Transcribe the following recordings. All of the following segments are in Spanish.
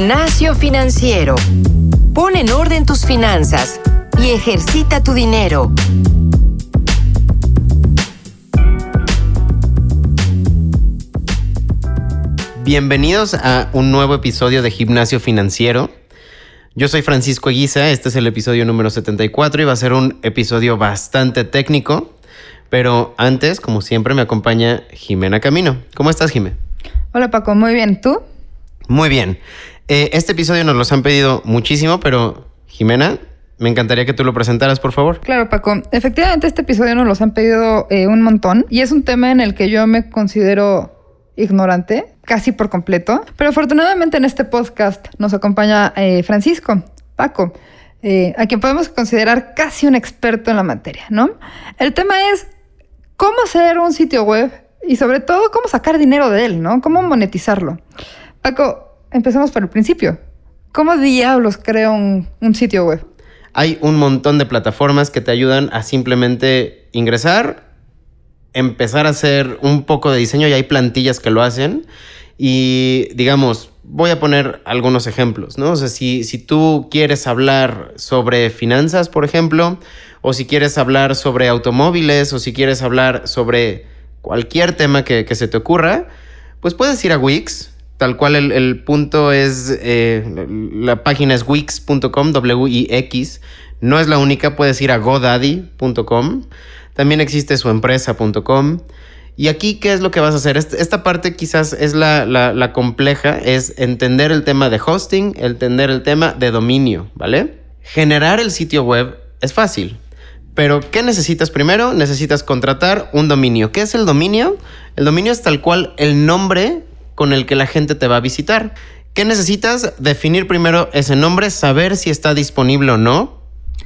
Gimnasio Financiero. Pon en orden tus finanzas y ejercita tu dinero. Bienvenidos a un nuevo episodio de Gimnasio Financiero. Yo soy Francisco Eguiza, este es el episodio número 74 y va a ser un episodio bastante técnico, pero antes, como siempre, me acompaña Jimena Camino. ¿Cómo estás, Jimena? Hola Paco, muy bien, ¿tú? Muy bien. Eh, este episodio nos los han pedido muchísimo, pero Jimena, me encantaría que tú lo presentaras, por favor. Claro, Paco. Efectivamente, este episodio nos los han pedido eh, un montón y es un tema en el que yo me considero ignorante, casi por completo. Pero afortunadamente en este podcast nos acompaña eh, Francisco, Paco, a quien podemos considerar casi un experto en la materia, ¿no? El tema es cómo hacer un sitio web y sobre todo cómo sacar dinero de él, ¿no? Cómo monetizarlo. Paco, empecemos por el principio. ¿Cómo diablos creo un, sitio web? Hay un montón de plataformas que te ayudan a simplemente ingresar, empezar a hacer un poco de diseño y hay plantillas que lo hacen. Y digamos, voy a poner algunos ejemplos, ¿no? O sea, si, si tú quieres hablar sobre finanzas, por ejemplo, o si quieres hablar sobre automóviles, o si quieres hablar sobre cualquier tema que, se te ocurra, pues puedes ir a Wix. Tal cual el, punto es, eh, la página es wix.com, W-I-X. No es la única, puedes ir a godaddy.com. También existe suempresa.com. Y aquí, ¿qué es lo que vas a hacer? Esta parte quizás es la, la, compleja, es entender el tema de hosting, entender el tema de dominio, ¿vale? Generar el sitio web es fácil. Pero, ¿qué necesitas primero? Necesitas contratar un dominio. ¿Qué es el dominio? El dominio es tal cual el nombre con el que la gente te va a visitar. ¿Qué necesitas? Definir primero ese nombre, saber si está disponible o no.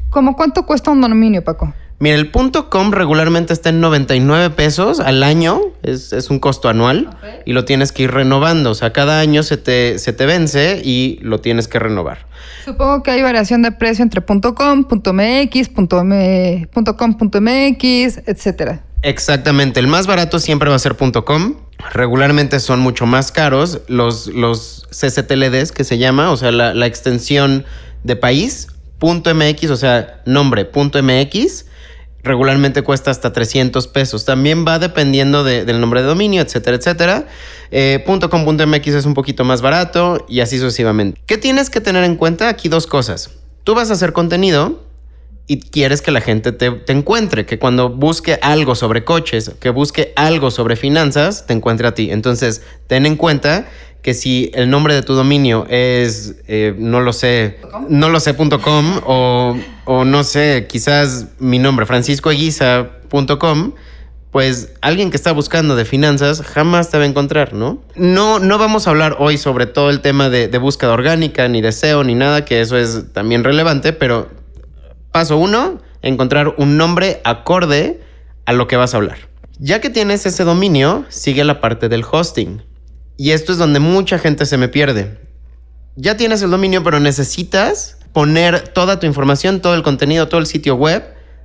¿Cómo cuánto cuesta un dominio, Paco? Mira, el .com regularmente está en 99 pesos al año, es, un costo anual y lo tienes que ir renovando, o sea, cada año se te, se te vence y lo tienes que renovar. Supongo que hay variación de precio entre .com, .mx, .com, .mx, etcétera. Exactamente, el más barato siempre va a ser .com. Regularmente son mucho más caros los, los CCTLDs que se llama, o sea, la, la extensión de país, .mx, o sea, nombre .mx regularmente cuesta hasta 300 pesos. También va dependiendo del nombre de dominio, etcétera, etcétera. Eh, .com.mx es un poquito más barato y así sucesivamente. ¿Qué tienes que tener en cuenta? Aquí dos cosas. Tú vas a hacer contenido y quieres que la gente te, te, encuentre, que cuando busque algo sobre coches, que busque algo sobre finanzas, te encuentre a ti. Entonces, ten en cuenta que si el nombre de tu dominio es, eh, no lo sé, no lo sé.com o, o no sé, quizás mi nombre, franciscoeguiza.com, pues alguien que está buscando de finanzas jamás te va a encontrar, ¿no? No, no vamos a hablar hoy sobre todo el tema de, de búsqueda orgánica, ni de SEO, ni nada, que eso es también relevante, pero paso uno, encontrar un nombre acorde a lo que vas a hablar. Ya que tienes ese dominio, sigue la parte del hosting. Y esto es donde mucha gente se me pierde. Ya tienes el dominio, pero necesitas poner toda tu información, todo el contenido, todo el sitio web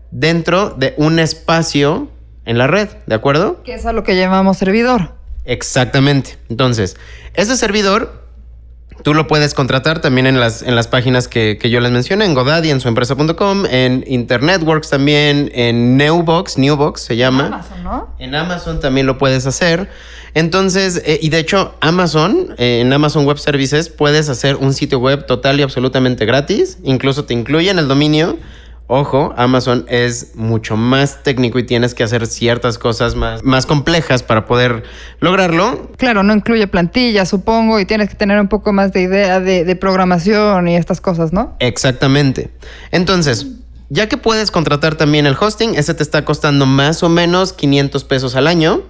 dentro de un espacio en la red, ¿de acuerdo? Que es a lo que llamamos servidor. Exactamente. Entonces, ese servidor tú lo puedes contratar también en las, en las páginas que, yo les mencioné, en Godaddy, en suempresa.com, en Internetworks también, en Newbox, Newbox se llama. En Amazon, ¿no? En Amazon también lo puedes hacer. Entonces, eh, y de hecho, Amazon, eh, en Amazon Web Services, puedes hacer un sitio web total y absolutamente gratis. Incluso te incluyen el dominio. Ojo, Amazon es mucho más técnico y tienes que hacer ciertas cosas más, más complejas para poder lograrlo. Claro, no incluye plantillas, supongo, y tienes que tener un poco más de idea de, de programación y estas cosas, ¿no? Exactamente. Entonces, ya que puedes contratar también el hosting, ese te está costando más o menos 500 pesos al año.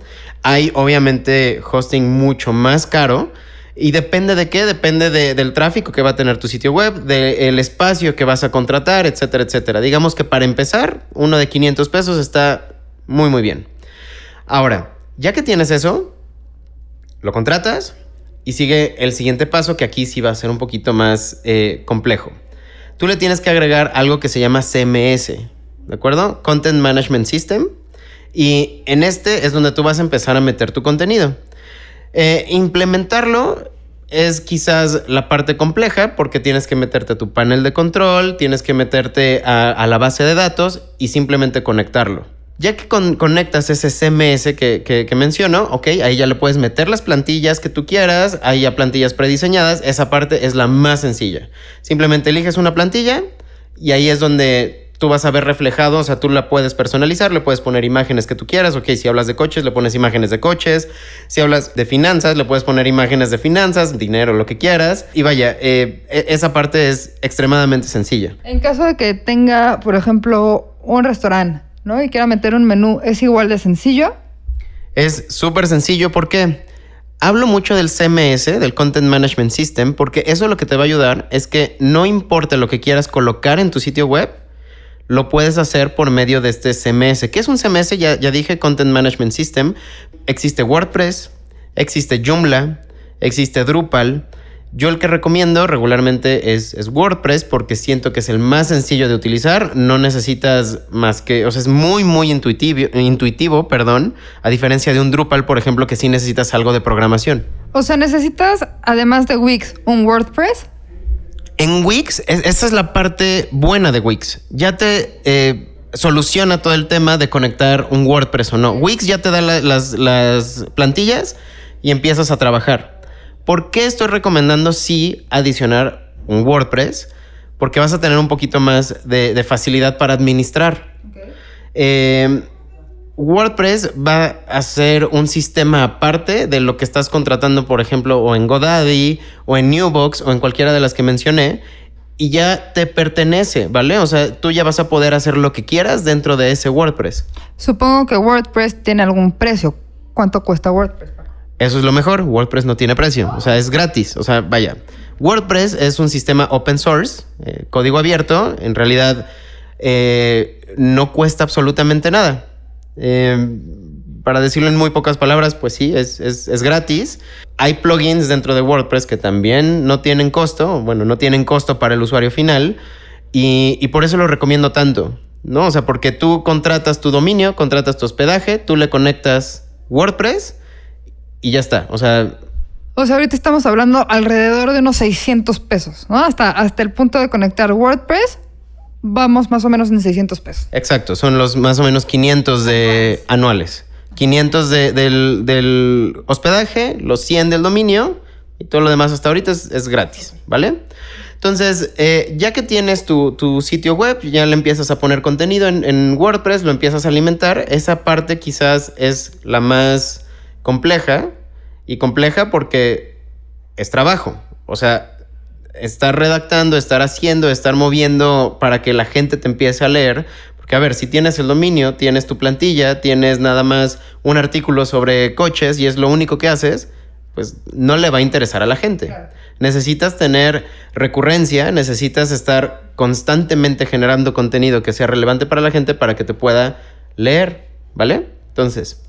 Hay obviamente hosting mucho más caro. Y depende de qué, depende del tráfico que va a tener tu sitio web, del espacio que vas a contratar, etcétera, etcétera. Digamos que para empezar, uno de 500 pesos está muy, muy bien. Ahora, ya que tienes eso, lo contratas y sigue el siguiente paso que aquí sí va a ser un poquito más eh, complejo. Tú le tienes que agregar algo que se llama CMS, ¿de acuerdo? Content Management System. Y en este es donde tú vas a empezar a meter tu contenido. Eh, implementarlo es quizás la parte compleja porque tienes que meterte a tu panel de control, tienes que meterte a, la base de datos y simplemente conectarlo. Ya que conectas ese CMS que, que, menciono, ok, ahí ya le puedes meter las plantillas que tú quieras, hay ya plantillas prediseñadas, esa parte es la más sencilla. Simplemente eliges una plantilla y ahí es donde tú vas a ver reflejado, o sea, tú la puedes personalizar, le puedes poner imágenes que tú quieras, ok, si hablas de coches, le pones imágenes de coches, si hablas de finanzas, le puedes poner imágenes de finanzas, dinero, lo que quieras, y vaya, eh, e, esa parte es extremadamente sencilla. En caso de que tenga, por ejemplo, un restaurante, ¿no? Y quiera meter un menú, ¿es igual de sencillo? Es súper sencillo, ¿por qué? Hablo mucho del CMS, del Content Management System, porque eso lo que te va a ayudar es que no importa lo que quieras colocar en tu sitio web, lo puedes hacer por medio de este CMS. ¿Qué es un CMS? Ya, ya dije, Content Management System. Existe WordPress, existe Joomla, existe Drupal. Yo el que recomiendo regularmente es, es, WordPress porque siento que es el más sencillo de utilizar. No necesitas más que, o sea, es muy, muy intuitivo, intuitivo, perdón, a diferencia de un Drupal, por ejemplo, que sí necesitas algo de programación. O sea, necesitas, además de Wix, un WordPress en Wix, esa es la parte buena de Wix. Ya te eh, soluciona todo el tema de conectar un WordPress o no. Wix ya te da las, plantillas y empiezas a trabajar. ¿Por qué estoy recomendando sí adicionar un WordPress? Porque vas a tener un poquito más de, facilidad para administrar. Eh, WordPress va a ser un sistema aparte de lo que estás contratando, por ejemplo, o en GoDaddy, o en Newbox, o en cualquiera de las que mencioné, y ya te pertenece, ¿vale? O sea, tú ya vas a poder hacer lo que quieras dentro de ese WordPress. Supongo que WordPress tiene algún precio. ¿Cuánto cuesta WordPress? Eso es lo mejor, WordPress no tiene precio, o sea, es gratis, o sea, vaya. WordPress es un sistema open source, eh, código abierto, en realidad eh, no cuesta absolutamente nada. Em, para decirlo en muy pocas palabras, pues sí, es, gratis. Hay plugins dentro de WordPress que también no tienen costo, bueno, no tienen costo para el usuario final y, por eso lo recomiendo tanto, ¿no? O sea, porque tú contratas tu dominio, contratas tu hospedaje, tú le conectas WordPress y ya está. O sea... O sea, ahorita estamos hablando alrededor de unos 600 pesos, ¿no? Hasta, hasta el punto de conectar WordPress vamos más o menos en 600 pesos. Exacto, son los más o menos 500 de anuales. 500 del, hospedaje, los 100 del dominio y todo lo demás hasta ahorita es, gratis, ¿vale? Entonces, eh, ya que tienes tu, sitio web, ya le empiezas a poner contenido en, en, WordPress, lo empiezas a alimentar. Esa parte quizás es la más compleja y compleja porque es trabajo. O sea, estar redactando, estar haciendo, estar moviendo para que la gente te empiece a leer. Porque, a ver, si tienes el dominio, tienes tu plantilla, tienes nada más un artículo sobre coches y es lo único que haces, pues no le va a interesar a la gente. Necesitas tener recurrencia, necesitas estar constantemente generando contenido que sea relevante para la gente para que te pueda leer, ¿vale? Entonces,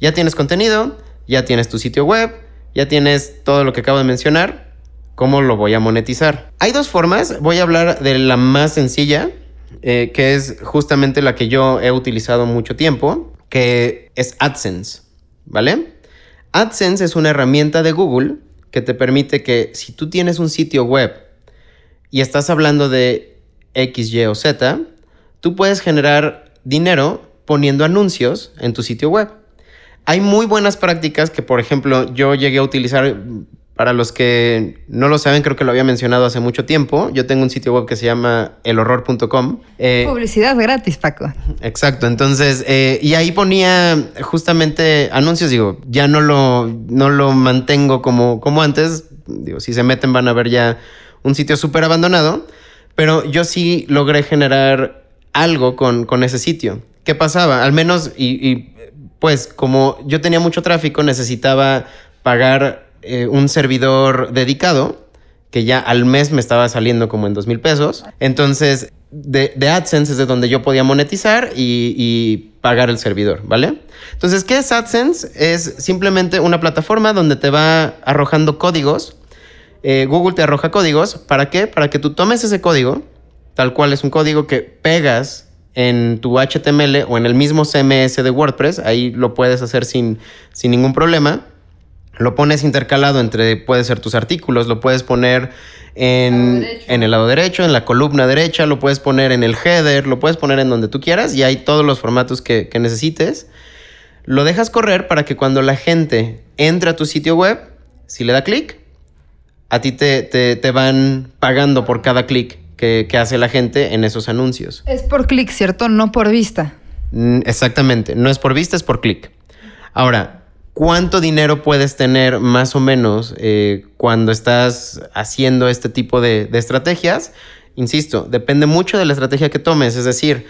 ya tienes contenido, ya tienes tu sitio web, ya tienes todo lo que acabo de mencionar ¿Cómo lo voy a monetizar? Hay dos formas. Voy a hablar de la más sencilla, eh, que es justamente la que yo he utilizado mucho tiempo, que es AdSense. ¿Vale? AdSense es una herramienta de Google que te permite que si tú tienes un sitio web y estás hablando de X, Y o Z, tú puedes generar dinero poniendo anuncios en tu sitio web. Hay muy buenas prácticas que, por ejemplo, yo llegué a utilizar para los que no lo saben, creo que lo había mencionado hace mucho tiempo. Yo tengo un sitio web que se llama elhorror.com. Eh, Publicidad gratis, Paco. Exacto. Entonces, eh, y ahí ponía justamente anuncios. Digo, ya no lo, no lo mantengo como, como antes. Digo, si se meten van a ver ya un sitio súper abandonado. Pero yo sí logré generar algo con, con ese sitio. ¿Qué pasaba? Al menos, y, y pues como yo tenía mucho tráfico, necesitaba pagar eh, un servidor dedicado que ya al mes me estaba saliendo como en dos mil pesos. Entonces, de, AdSense es de donde yo podía monetizar y, pagar el servidor, ¿vale? Entonces, ¿qué es AdSense? Es simplemente una plataforma donde te va arrojando códigos. Eh, Google te arroja códigos. ¿Para qué? Para que tú tomes ese código, tal cual es un código que pegas en tu HTML o en el mismo CMS de WordPress. Ahí lo puedes hacer sin, sin ningún problema lo pones intercalado entre, puede ser tus artículos, lo puedes poner en, en, el lado derecho, en la columna derecha, lo puedes poner en el header, lo puedes poner en donde tú quieras y hay todos los formatos que, que necesites. Lo dejas correr para que cuando la gente entre a tu sitio web, si le da clic, a ti te, te, te, van pagando por cada clic que, que, hace la gente en esos anuncios. Es por clic, ¿cierto? No por vista. Mm, exactamente, no es por vista, es por clic. Ahora, ¿cuánto dinero puedes tener más o menos eh, cuando estás haciendo este tipo de, estrategias? Insisto, depende mucho de la estrategia que tomes. Es decir,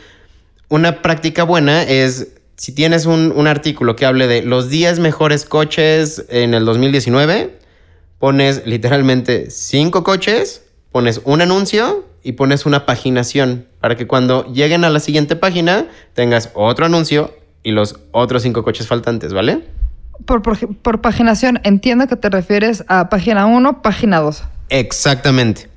una práctica buena es si tienes un, un, artículo que hable de los 10 mejores coches en el 2019, pones literalmente 5 coches, pones un anuncio y pones una paginación para que cuando lleguen a la siguiente página tengas otro anuncio y los otros 5 coches faltantes, ¿vale? Por, paginación entiendo que te refieres a página 1, página 2. Exactamente.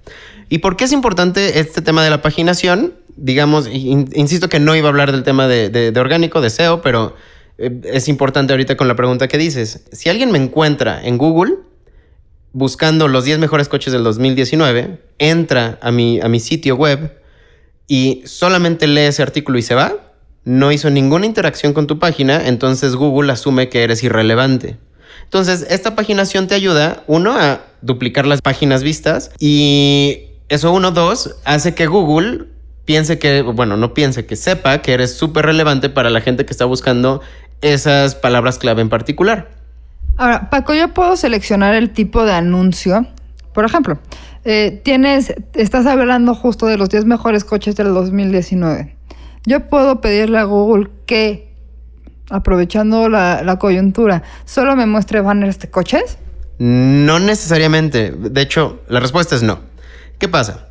¿Y por qué es importante este tema de la paginación? digamos, in, insisto que no iba a hablar del tema de, de, de orgánico, de SEO, pero eh, es importante ahorita con la pregunta que dices. Si alguien me encuentra en Google buscando los 10 mejores coches del 2019, entra a mi, a mi sitio web y solamente lee ese artículo y se va, no hizo ninguna interacción con tu página, entonces Google asume que eres irrelevante. Entonces, esta paginación te ayuda, uno, a duplicar las páginas vistas y eso, uno, dos, hace que Google piense que, bueno, no piense, que sepa que eres súper relevante para la gente que está buscando esas palabras clave en particular. Ahora, Paco, yo puedo seleccionar el tipo de anuncio. Por ejemplo, eh, tienes, estás hablando justo de los 10 mejores coches del 2019. Yo puedo pedirle a Google que, aprovechando la, coyuntura, solo me muestre banners de coches. No necesariamente. De hecho, la respuesta es no. ¿Qué pasa?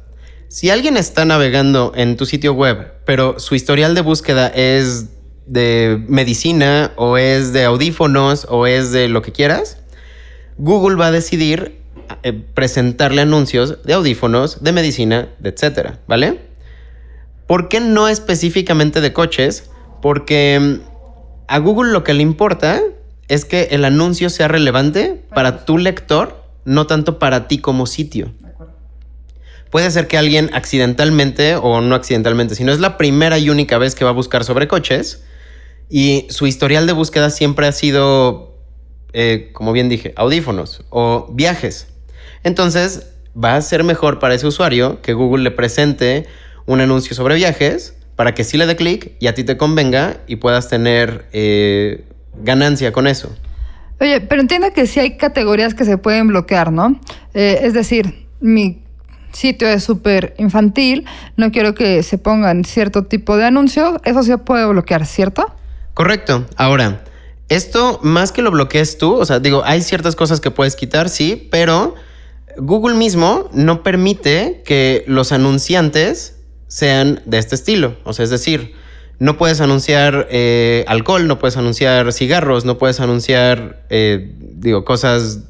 Si alguien está navegando en tu sitio web, pero su historial de búsqueda es de medicina o es de audífonos o es de lo que quieras, Google va a decidir eh, presentarle anuncios de audífonos, de medicina, de etcétera, ¿vale? ¿Por qué no específicamente de coches? Porque mm, a Google lo que le importa es que el anuncio sea relevante para tu lector, no tanto para ti como sitio. Puede ser que alguien accidentalmente o no accidentalmente, sino es la primera y única vez que va a buscar sobre coches y su historial de búsqueda siempre ha sido, eh, como bien dije, audífonos o viajes. Entonces va a ser mejor para ese usuario que Google le presente un anuncio sobre viajes para que sí le dé clic y a ti te convenga y puedas tener eh, ganancia con eso. Oye, pero entiendo que sí hay categorías que se pueden bloquear, ¿no? Eh, es decir, mi sitio es súper infantil, no quiero que se pongan cierto tipo de anuncios, eso se puede bloquear, ¿cierto? Correcto. Ahora, esto más que lo bloquees tú, o sea, digo, hay ciertas cosas que puedes quitar, sí, pero Google mismo no permite que los anunciantes sean de este estilo. O sea, es decir, no puedes anunciar eh, alcohol, no puedes anunciar cigarros, no puedes anunciar, eh, digo, cosas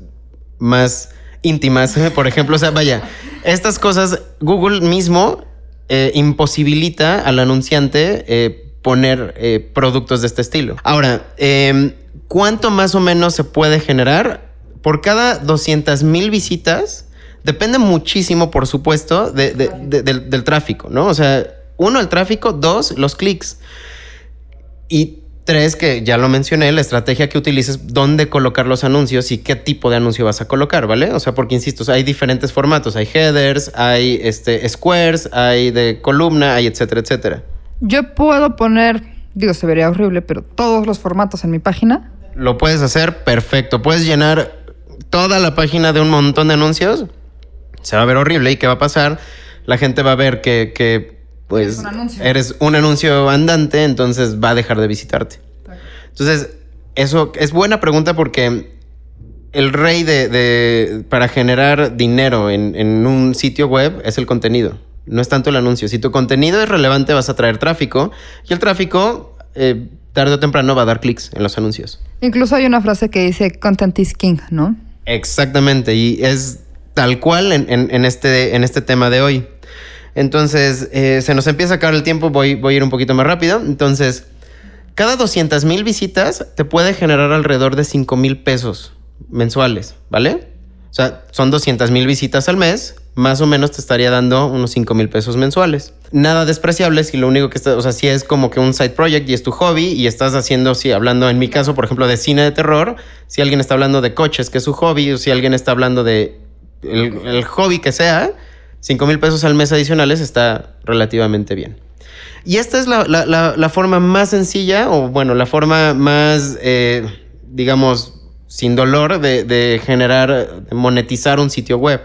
más íntimas, por ejemplo. O sea, vaya, estas cosas Google mismo eh, imposibilita al anunciante poner productos de este estilo. Ahora, em, ¿cuánto más o menos se puede generar? Por cada 200 mil visitas, depende muchísimo, por supuesto, de, de, de, del, del tráfico, ¿no? O sea, uno, el tráfico, dos, los clics. Y Tres, que ya lo mencioné, la estrategia que utilices, dónde colocar los anuncios y qué tipo de anuncio vas a colocar, ¿vale? O sea, porque insisto, hay diferentes formatos, hay headers, hay este, squares, hay de columna, hay etcétera, etcétera. Yo puedo poner, digo, se vería horrible, pero todos los formatos en mi página. Lo puedes hacer perfecto. Puedes llenar toda la página de un montón de anuncios. Se va a ver horrible. ¿Y qué va a pasar? La gente va a ver que, que pues un eres un anuncio andante, entonces va a dejar de visitarte. Entonces, eso es buena pregunta porque el rey de, de para generar dinero en, en, un sitio web es el contenido. No es tanto el anuncio. Si tu contenido es relevante, vas a traer tráfico y el tráfico eh, tarde o temprano va a dar clics en los anuncios. Incluso hay una frase que dice content is king, ¿no? Exactamente. Y es tal cual en, este, en este tema de hoy. Entonces, eh, se nos empieza a acabar el tiempo, voy, voy a ir un poquito más rápido. Entonces, cada 200 mil visitas te puede generar alrededor de 5 mil pesos, mensuales, ¿vale? O sea, son 200 mil visitas al mes, más o menos te estaría dando unos 5 mil pesos mensuales. Nada despreciable si lo único que está, o sea, si es como que un side project y es tu hobby y estás haciendo, si hablando en mi caso, por ejemplo, de cine de terror, si alguien está hablando de coches, que es su hobby, o si alguien está hablando de el, hobby que sea, 5 mil pesos al mes adicionales está relativamente bien. Y esta es la, forma más sencilla, o bueno, la forma más, eh, digamos, sin dolor de, generar, de monetizar un sitio web.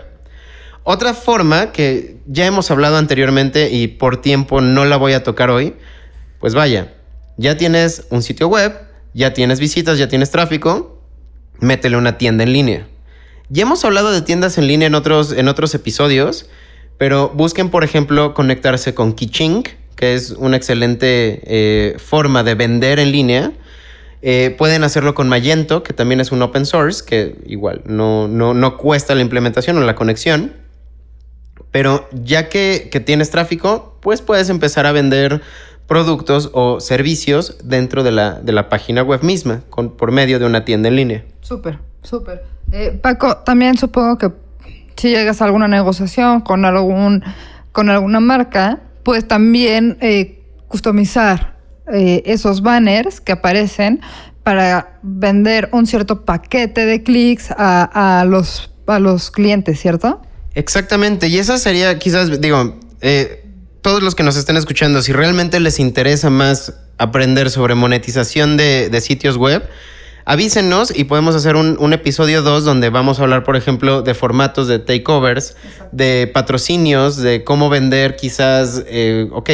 Otra forma que ya hemos hablado anteriormente y por tiempo no la voy a tocar hoy, pues vaya, ya tienes un sitio web, ya tienes visitas, ya tienes tráfico, métele una tienda en línea. Ya hemos hablado de tiendas en línea en otros, en otros episodios, pero busquen, por ejemplo, conectarse con Kiching, que es una excelente eh, forma de vender en línea eh, pueden hacerlo con Magento, que también es un open source, que igual no, no, cuesta la implementación o la conexión. Pero ya que, tienes tráfico, pues puedes empezar a vender productos o servicios dentro de la, de la página web misma, por medio de una tienda en línea. Súper, súper. Eh, Paco, también supongo que si llegas a alguna negociación con, algún, con alguna marca, puedes también eh, customizar eh, esos banners que aparecen para vender un cierto paquete de clics a, los, a los clientes, ¿cierto? Exactamente, y esa sería quizás, digo, eh, todos los que nos estén escuchando, si realmente les interesa más aprender sobre monetización de, sitios web, avísenos y podemos hacer un, episodio 2 donde vamos a hablar, por ejemplo, de formatos de takeovers, de patrocinios, de cómo vender quizás, eh, ok,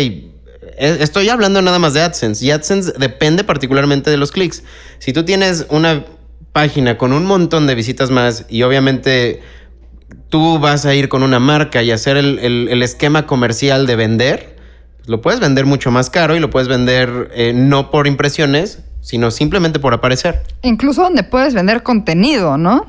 estoy hablando nada más de AdSense y AdSense depende particularmente de los clics. Si tú tienes una página con un montón de visitas más y obviamente tú vas a ir con una marca y hacer el, esquema comercial de vender, pues lo puedes vender mucho más caro y lo puedes vender eh, no por impresiones, sino simplemente por aparecer. Incluso donde puedes vender contenido, ¿no?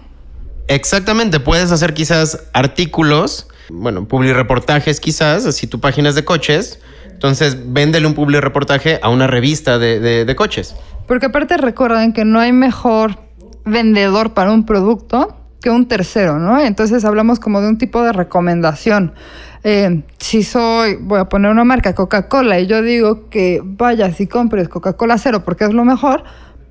Exactamente, puedes hacer quizás artículos, bueno, reportajes quizás, si tu página es de coches, entonces, véndele un public reportaje a una revista de, coches. Porque aparte recuerden que no hay mejor vendedor para un producto que un tercero, ¿no? Entonces hablamos como de un tipo de recomendación. Eh, si soy, voy a poner una marca, Coca-Cola, y yo digo que vayas y compres Coca-Cola cero porque es lo mejor,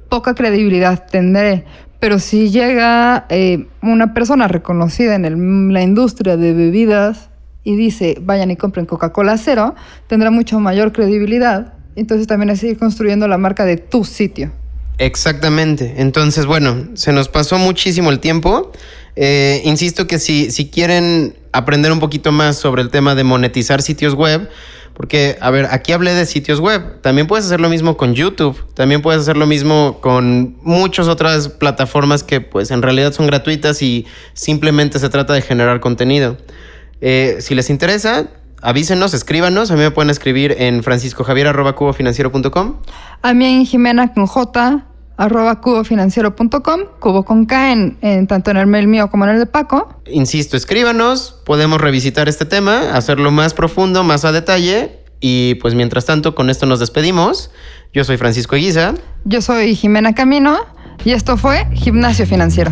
poca credibilidad tendré. Pero si llega eh, una persona reconocida en la industria de bebidas y dice vayan y compren Coca-Cola cero, tendrá mucho mayor credibilidad. Entonces también es ir construyendo la marca de tu sitio. Exactamente. Entonces, bueno, se nos pasó muchísimo el tiempo. Eh, insisto que si, si quieren aprender un poquito más sobre el tema de monetizar sitios web, porque, a ver, aquí hablé de sitios web. También puedes hacer lo mismo con YouTube. También puedes hacer lo mismo con muchas otras plataformas que, pues, en realidad son gratuitas y simplemente se trata de generar contenido. Eh, si les interesa, avísenos, escríbanos. A mí me pueden escribir en franciscojavier.cubofinanciero.com. A mí en Jimena con J arroba cubofinanciero.com, cubo con K en, tanto en el mail mío como en el de Paco. Insisto, escríbanos, podemos revisitar este tema, hacerlo más profundo, más a detalle. Y pues mientras tanto, con esto nos despedimos. Yo soy Francisco Guisa. Yo soy Jimena Camino y esto fue Gimnasio Financiero.